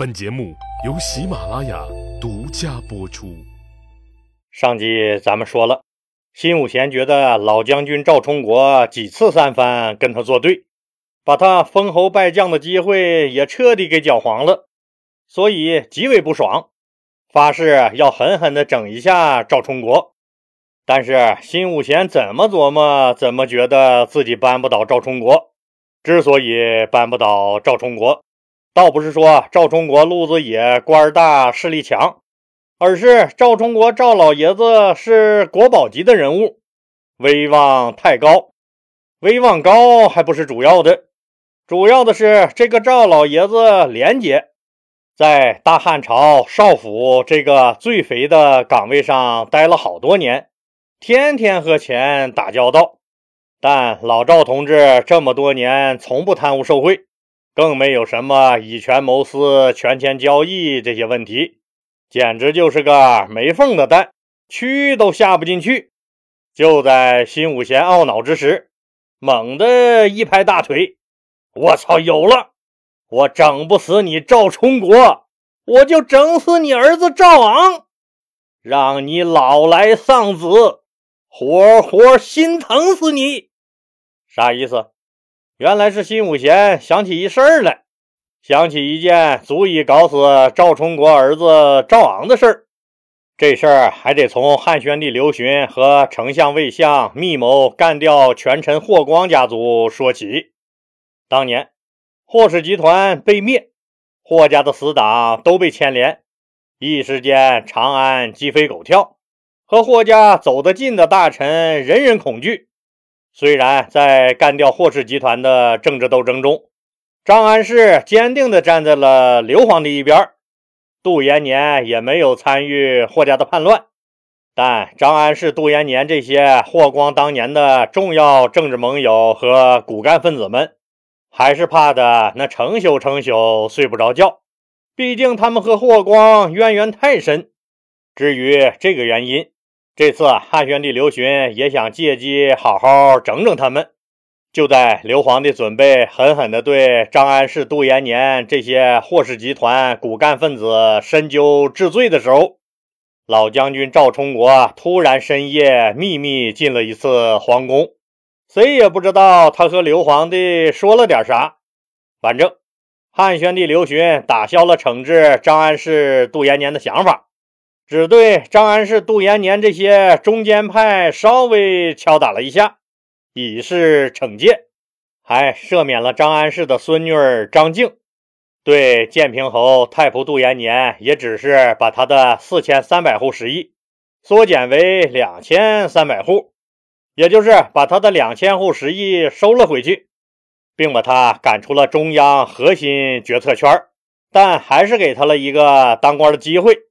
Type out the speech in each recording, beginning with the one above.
本节目由喜马拉雅独家播出。上集咱们说了，辛武贤觉得老将军赵充国几次三番跟他作对，把他封侯拜将的机会也彻底给搅黄了，所以极为不爽，发誓要狠狠地整一下赵充国。但是辛武贤怎么琢磨，怎么觉得自己扳不倒赵充国。之所以扳不倒赵充国，倒不是说赵充国路子野、官大、势力强，而是赵充国赵老爷子是国宝级的人物，威望太高。威望高还不是主要的，主要的是这个赵老爷子廉洁，在大汉朝少府这个最肥的岗位上待了好多年，天天和钱打交道。但老赵同志这么多年从不贪污受贿。更没有什么以权谋私、权钱交易这些问题，简直就是个没缝的蛋，蛆都下不进去。就在辛武贤懊恼之时，猛地一拍大腿：“我操，有了！我整不死你赵充国，我就整死你儿子赵昂，让你老来丧子，活活心疼死你！”啥意思？原来是辛武贤想起一事儿来，想起一件足以搞死赵充国儿子赵昂的事儿。这事儿还得从汉宣帝刘询和丞相魏相密谋干掉权臣霍光家族说起。当年霍氏集团被灭，霍家的死党都被牵连，一时间长安鸡飞狗跳，和霍家走得近的大臣人人恐惧。虽然在干掉霍氏集团的政治斗争中，张安世坚定地站在了刘皇帝一边，杜延年也没有参与霍家的叛乱，但张安世、杜延年这些霍光当年的重要政治盟友和骨干分子们，还是怕的那成宿成宿睡不着觉。毕竟他们和霍光渊源太深。至于这个原因，这次汉宣帝刘询也想借机好好整整他们。就在刘皇帝准备狠狠地对张安世、杜延年这些霍氏集团骨干分子深究治罪的时候，老将军赵充国突然深夜秘密进了一次皇宫，谁也不知道他和刘皇帝说了点啥。反正汉宣帝刘询打消了惩治张安世、杜延年的想法。只对张安世、杜延年这些中间派稍微敲打了一下，以示惩戒，还赦免了张安世的孙女儿张静。对建平侯太仆杜延年，也只是把他的四千三百户食邑缩减为两千三百户，也就是把他的两千户食邑收了回去，并把他赶出了中央核心决策圈但还是给他了一个当官的机会。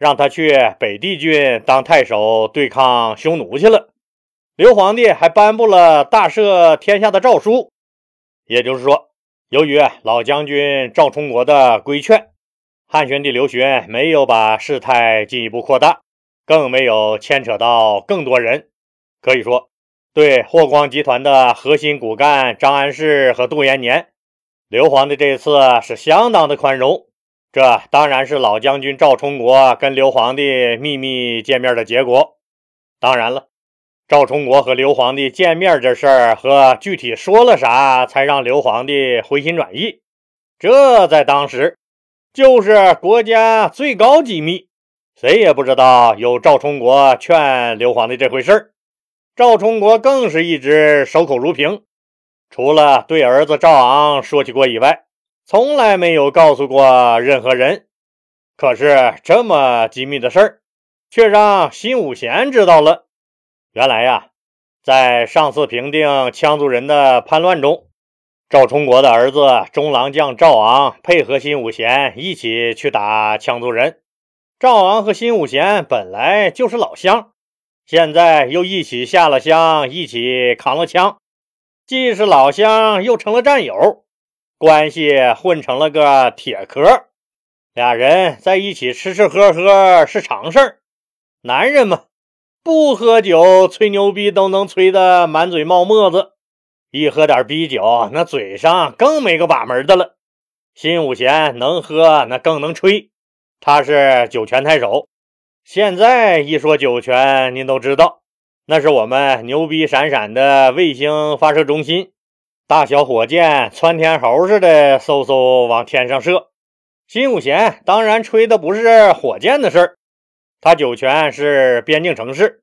让他去北地郡当太守，对抗匈奴去了。刘皇帝还颁布了大赦天下的诏书，也就是说，由于老将军赵充国的规劝，汉宣帝刘询没有把事态进一步扩大，更没有牵扯到更多人。可以说，对霍光集团的核心骨干张安世和杜延年，刘皇帝这次是相当的宽容。这当然是老将军赵充国跟刘皇帝秘密见面的结果。当然了，赵充国和刘皇帝见面这事儿和具体说了啥，才让刘皇帝回心转意，这在当时就是国家最高机密，谁也不知道有赵充国劝刘皇帝这回事儿。赵充国更是一直守口如瓶，除了对儿子赵昂说起过以外。从来没有告诉过任何人，可是这么机密的事儿，却让辛武贤知道了。原来呀，在上次平定羌族人的叛乱中，赵充国的儿子中郎将赵昂配合辛武贤一起去打羌族人。赵昂和辛武贤本来就是老乡，现在又一起下了乡，一起扛了枪，既是老乡，又成了战友。关系混成了个铁壳，俩人在一起吃吃喝喝是常事儿。男人嘛，不喝酒吹牛逼都能吹得满嘴冒沫子，一喝点啤酒，那嘴上更没个把门的了。新五贤能喝，那更能吹，他是酒泉太守。现在一说酒泉，您都知道，那是我们牛逼闪闪的卫星发射中心，大小火箭窜天猴似的嗖嗖往天上射。新五贤当然吹的不是火箭的事儿，他酒泉是边境城市，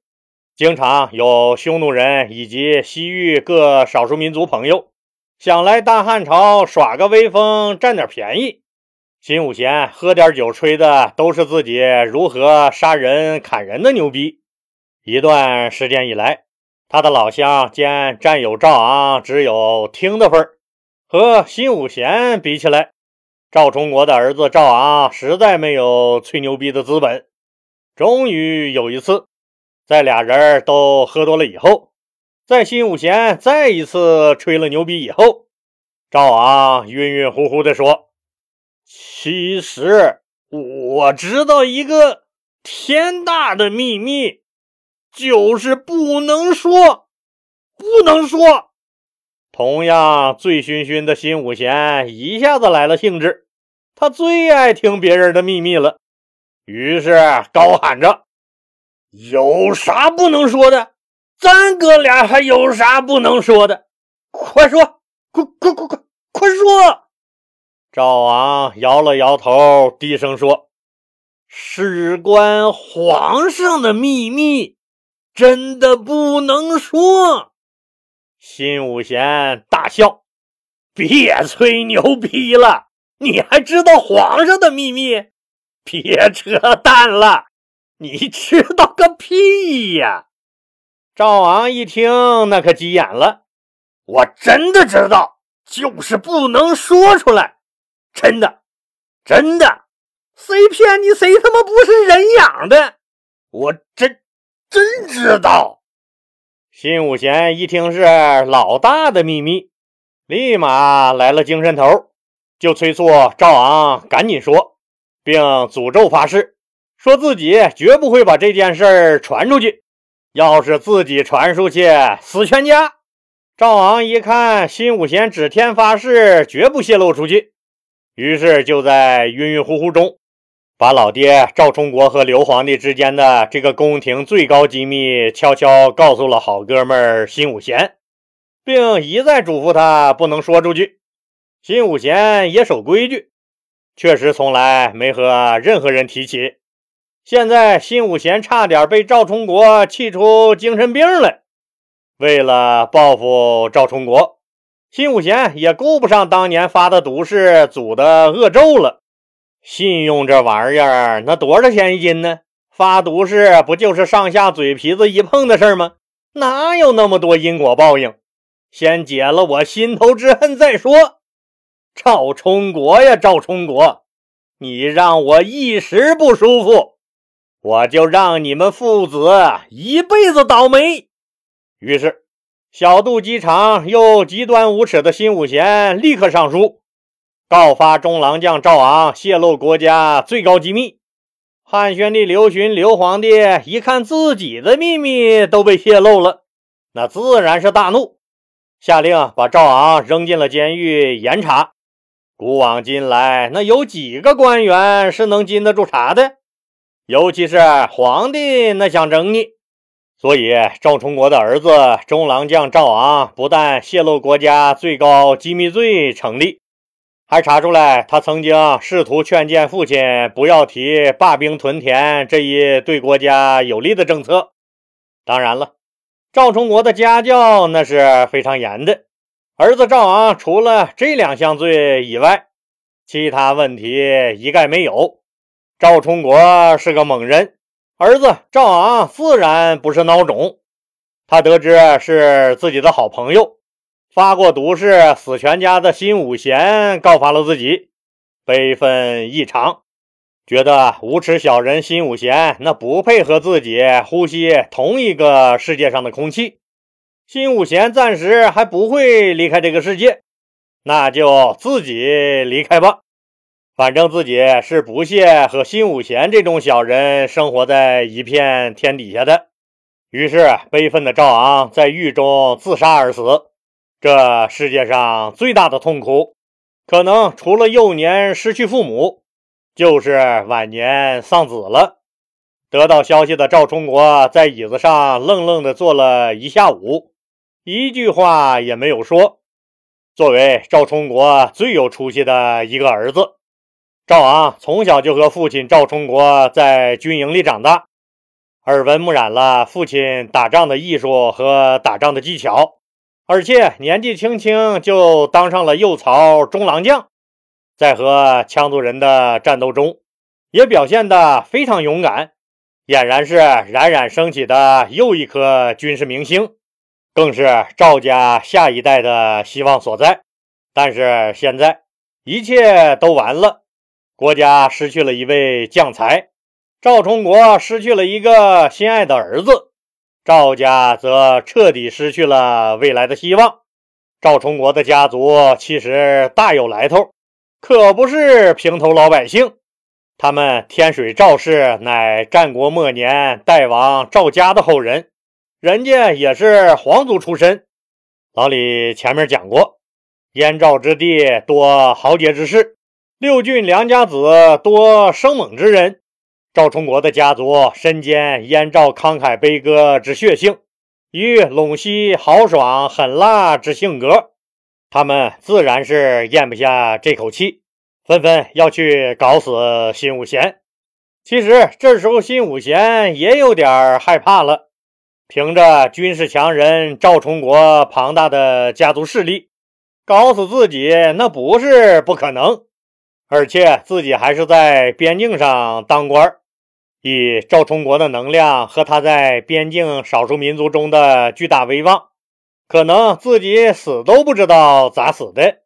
经常有匈奴人以及西域各少数民族朋友想来大汉朝耍个威风，占点便宜。新五贤喝点酒，吹的都是自己如何杀人砍人的牛逼。一段时间以来，他的老乡兼战友赵昂只有听的份儿。和辛武贤比起来，赵崇国的儿子赵昂实在没有吹牛逼的资本。终于有一次，在俩人都喝多了以后，在辛武贤再一次吹了牛逼以后，赵昂晕晕乎乎地说。其实我知道一个天大的秘密，就是不能说，不能说。同样醉醺醺的新五贤一下子来了兴致，他最爱听别人的秘密了，于是高喊着：“有啥不能说的？咱哥俩还有啥不能说的？快说，快快快快快说！”赵王摇了摇头，低声说：“事关皇上的秘密，真的不能说。”新五贤大笑：“别吹牛逼了，你还知道皇上的秘密？别扯淡了，你知道个屁呀！”赵昂一听，那可急眼了：“我真的知道，就是不能说出来。”真的，真的，谁骗你，谁他妈不是人养的！我真真知道。新五贤一听是老大的秘密，立马来了精神头，就催促赵昂赶紧说，并诅咒发誓，说自己绝不会把这件事传出去。要是自己传出去，死全家。赵昂一看新五贤指天发誓，绝不泄露出去。于是就在晕晕乎乎中，把老爹赵充国和刘皇帝之间的这个宫廷最高机密悄悄告诉了好哥们儿新五贤，并一再嘱咐他不能说出去。新五贤也守规矩，确实从来没和任何人提起。现在新五贤差点被赵充国气出精神病来，为了报复赵充国。新五贤也顾不上当年发的毒誓、诅的恶咒了。信用这玩意儿，那多少钱一斤呢？发毒誓不就是上下嘴皮子一碰的事吗？哪有那么多因果报应？先解了我心头之恨再说。赵充国呀，赵充国，你让我一时不舒服，我就让你们父子一辈子倒霉。于是。小肚鸡肠又极端无耻的新五贤立刻上书，告发中郎将赵昂泄露国家最高机密。汉宣帝刘询刘皇帝一看自己的秘密都被泄露了，那自然是大怒，下令把赵昂扔进了监狱严查。古往今来，那有几个官员是能经得住查的？尤其是皇帝，那想整你。所以，赵充国的儿子中郎将赵昂不但泄露国家最高机密罪成立，还查出来他曾经试图劝谏父亲不要提罢兵屯田这一对国家有利的政策。当然了，赵充国的家教那是非常严的。儿子赵昂除了这两项罪以外，其他问题一概没有。赵充国是个猛人。儿子赵昂自然不是孬种，他得知是自己的好朋友发过毒誓死全家的新五贤告发了自己，悲愤异常，觉得无耻小人新五贤那不配和自己呼吸同一个世界上的空气，新五贤暂时还不会离开这个世界，那就自己离开吧。反正自己是不屑和新五贤这种小人生活在一片天底下的，于是悲愤的赵昂在狱中自杀而死。这世界上最大的痛苦，可能除了幼年失去父母，就是晚年丧子了。得到消息的赵充国在椅子上愣愣地坐了一下午，一句话也没有说。作为赵充国最有出息的一个儿子，赵昂从小就和父亲赵充国在军营里长大，耳闻目染了父亲打仗的艺术和打仗的技巧，而且年纪轻轻就当上了右曹中郎将，在和羌族人的战斗中，也表现得非常勇敢。俨然是冉冉升起的又一颗军事明星，更是赵家下一代的希望所在。但是现在一切都完了，国家失去了一位将才，赵充国失去了一个心爱的儿子，赵家则彻底失去了未来的希望。赵充国的家族其实大有来头，可不是平头老百姓。他们天水赵氏乃战国末年代王赵家的后人，人家也是皇族出身。老李前面讲过，燕赵之地多豪杰之士，六郡良家子多生猛之人。赵充国的家族身兼燕赵慷慨悲歌之血性，与陇西豪爽狠辣之性格，他们自然是咽不下这口气。纷纷要去搞死新武贤。其实这时候，新武贤也有点害怕了。凭着军事强人赵充国庞大的家族势力，搞死自己那不是不可能。而且自己还是在边境上当官，以赵充国的能量和他在边境少数民族中的巨大威望，可能自己死都不知道咋死的。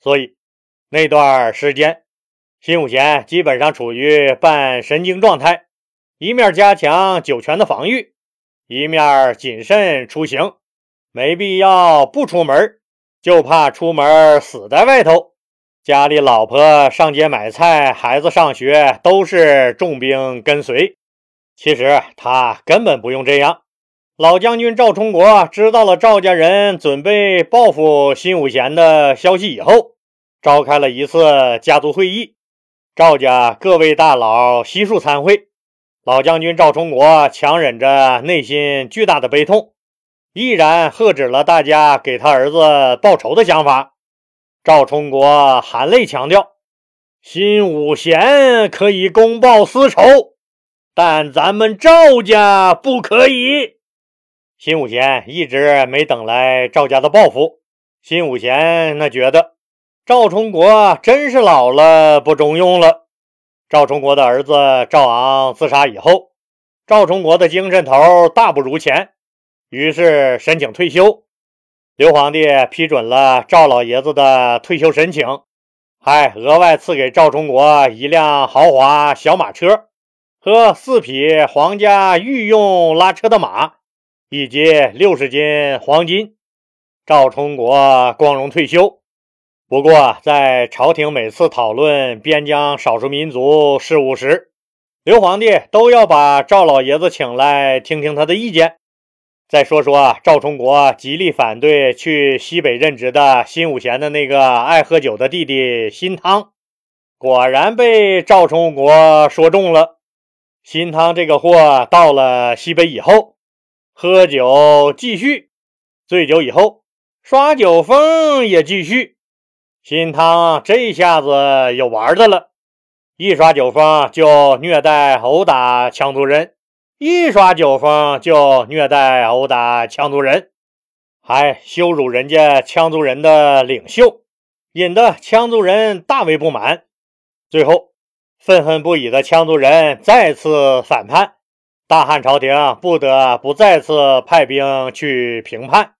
所以。那段时间，辛武贤基本上处于半神经状态，一面加强酒泉的防御，一面谨慎出行，没必要不出门，就怕出门死在外头。家里老婆上街买菜，孩子上学，都是重兵跟随。其实他根本不用这样。老将军赵充国知道了赵家人准备报复新武贤的消息以后。召开了一次家族会议，赵家各位大佬悉数参会。老将军赵充国强忍着内心巨大的悲痛，毅然喝止了大家给他儿子报仇的想法。赵充国含泪强调：“新五贤可以公报私仇，但咱们赵家不可以。”新五贤一直没等来赵家的报复，新五贤那觉得。赵充国真是老了不中用了。赵充国的儿子赵昂自杀以后，赵充国的精神头大不如前，于是申请退休。刘皇帝批准了赵老爷子的退休申请，还额外赐给赵充国一辆豪华小马车和四匹皇家御用拉车的马，以及六十斤黄金。赵充国光荣退休。不过，在朝廷每次讨论边疆少数民族事务时，刘皇帝都要把赵老爷子请来听听他的意见。再说说赵充国极力反对去西北任职的新武贤的那个爱喝酒的弟弟新汤，果然被赵充国说中了。新汤这个货到了西北以后，喝酒继续，醉酒以后耍酒疯也继续。新汤这下子有玩的了，一耍酒疯就虐待殴打羌族人，一耍酒疯就虐待殴打羌族人，还羞辱人家羌族人的领袖，引得羌族人大为不满。最后，愤恨不已的羌族人再次反叛，大汉朝廷不得不再次派兵去平叛。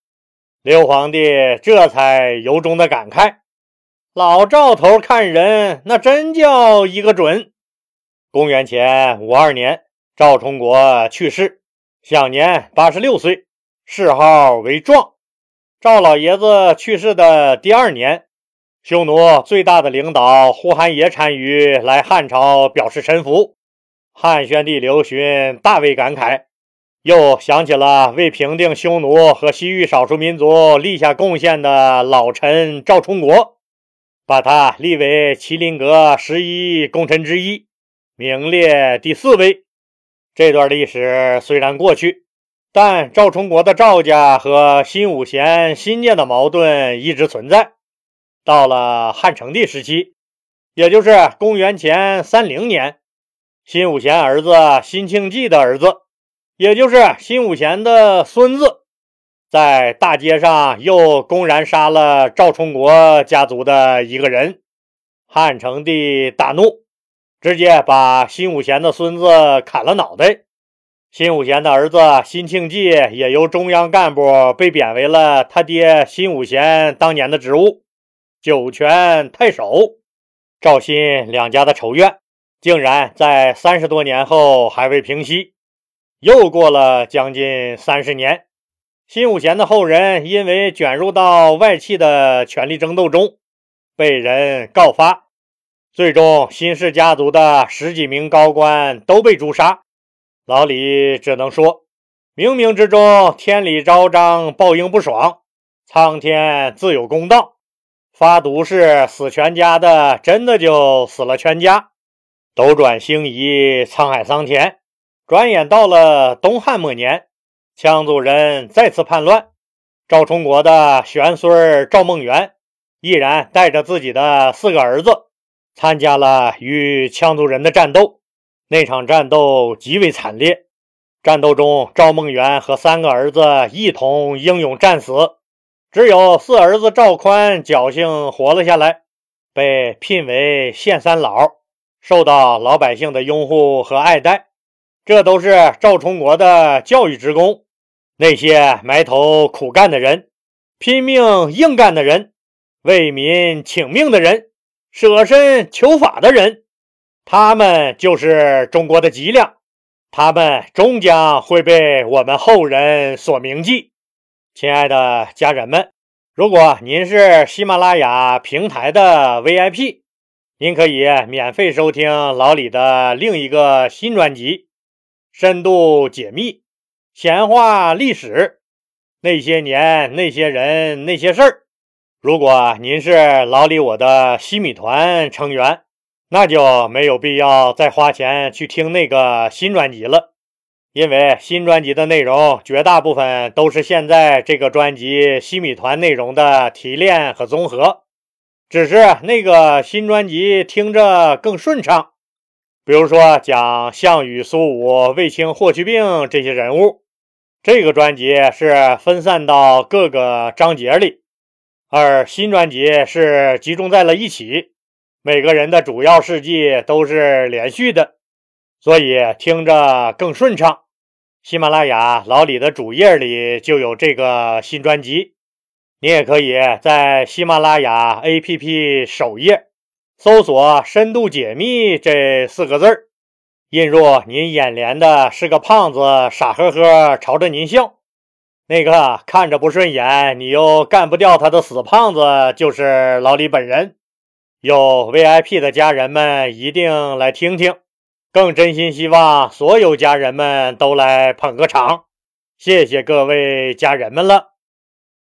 刘皇帝这才由衷的感慨。老赵头看人，那真叫一个准。公元前五二年，赵充国去世，享年八十六岁，谥号为壮。赵老爷子去世的第二年，匈奴最大的领导呼韩邪单于来汉朝表示臣服，汉宣帝刘询大为感慨，又想起了为平定匈奴和西域少数民族立下贡献的老臣赵充国。把他立为麒麟阁十一功臣之一，名列第四位。这段历史虽然过去，但赵充国的赵家和新武贤、新建的矛盾一直存在。到了汉成帝时期，也就是公元前三零年，新武贤儿子辛庆忌的儿子，也就是新武贤的孙子。在大街上又公然杀了赵充国家族的一个人，汉成帝大怒，直接把辛武贤的孙子砍了脑袋。辛武贤的儿子辛庆忌也由中央干部被贬为了他爹辛武贤当年的职务——酒泉太守。赵辛两家的仇怨，竟然在三十多年后还未平息。又过了将近三十年。辛武贤的后人因为卷入到外戚的权力争斗中，被人告发，最终辛氏家族的十几名高官都被诛杀。老李只能说，冥冥之中天理昭彰，报应不爽，苍天自有公道。发毒誓死全家的，真的就死了全家。斗转星移，沧海桑田，转眼到了东汉末年。羌族人再次叛乱，赵充国的玄孙赵孟元毅然带着自己的四个儿子参加了与羌族人的战斗。那场战斗极为惨烈，战斗中赵孟元和三个儿子一同英勇战死，只有四儿子赵宽侥幸活了下来，被聘为县三老，受到老百姓的拥护和爱戴。这都是赵充国的教育之功。那些埋头苦干的人，拼命硬干的人，为民请命的人，舍身求法的人，他们就是中国的脊梁，他们终将会被我们后人所铭记。亲爱的家人们，如果您是喜马拉雅平台的 VIP，您可以免费收听老李的另一个新专辑《深度解密》。闲话历史，那些年那些人那些事儿。如果您是老李我的西米团成员，那就没有必要再花钱去听那个新专辑了，因为新专辑的内容绝大部分都是现在这个专辑西米团内容的提炼和综合，只是那个新专辑听着更顺畅。比如说讲项羽、苏武、卫青、霍去病这些人物。这个专辑是分散到各个章节里，而新专辑是集中在了一起。每个人的主要事迹都是连续的，所以听着更顺畅。喜马拉雅老李的主页里就有这个新专辑，你也可以在喜马拉雅 APP 首页搜索“深度解密”这四个字儿。映入您眼帘的是个胖子，傻呵呵朝着您笑。那个看着不顺眼，你又干不掉他的死胖子，就是老李本人。有 VIP 的家人们一定来听听，更真心希望所有家人们都来捧个场。谢谢各位家人们了。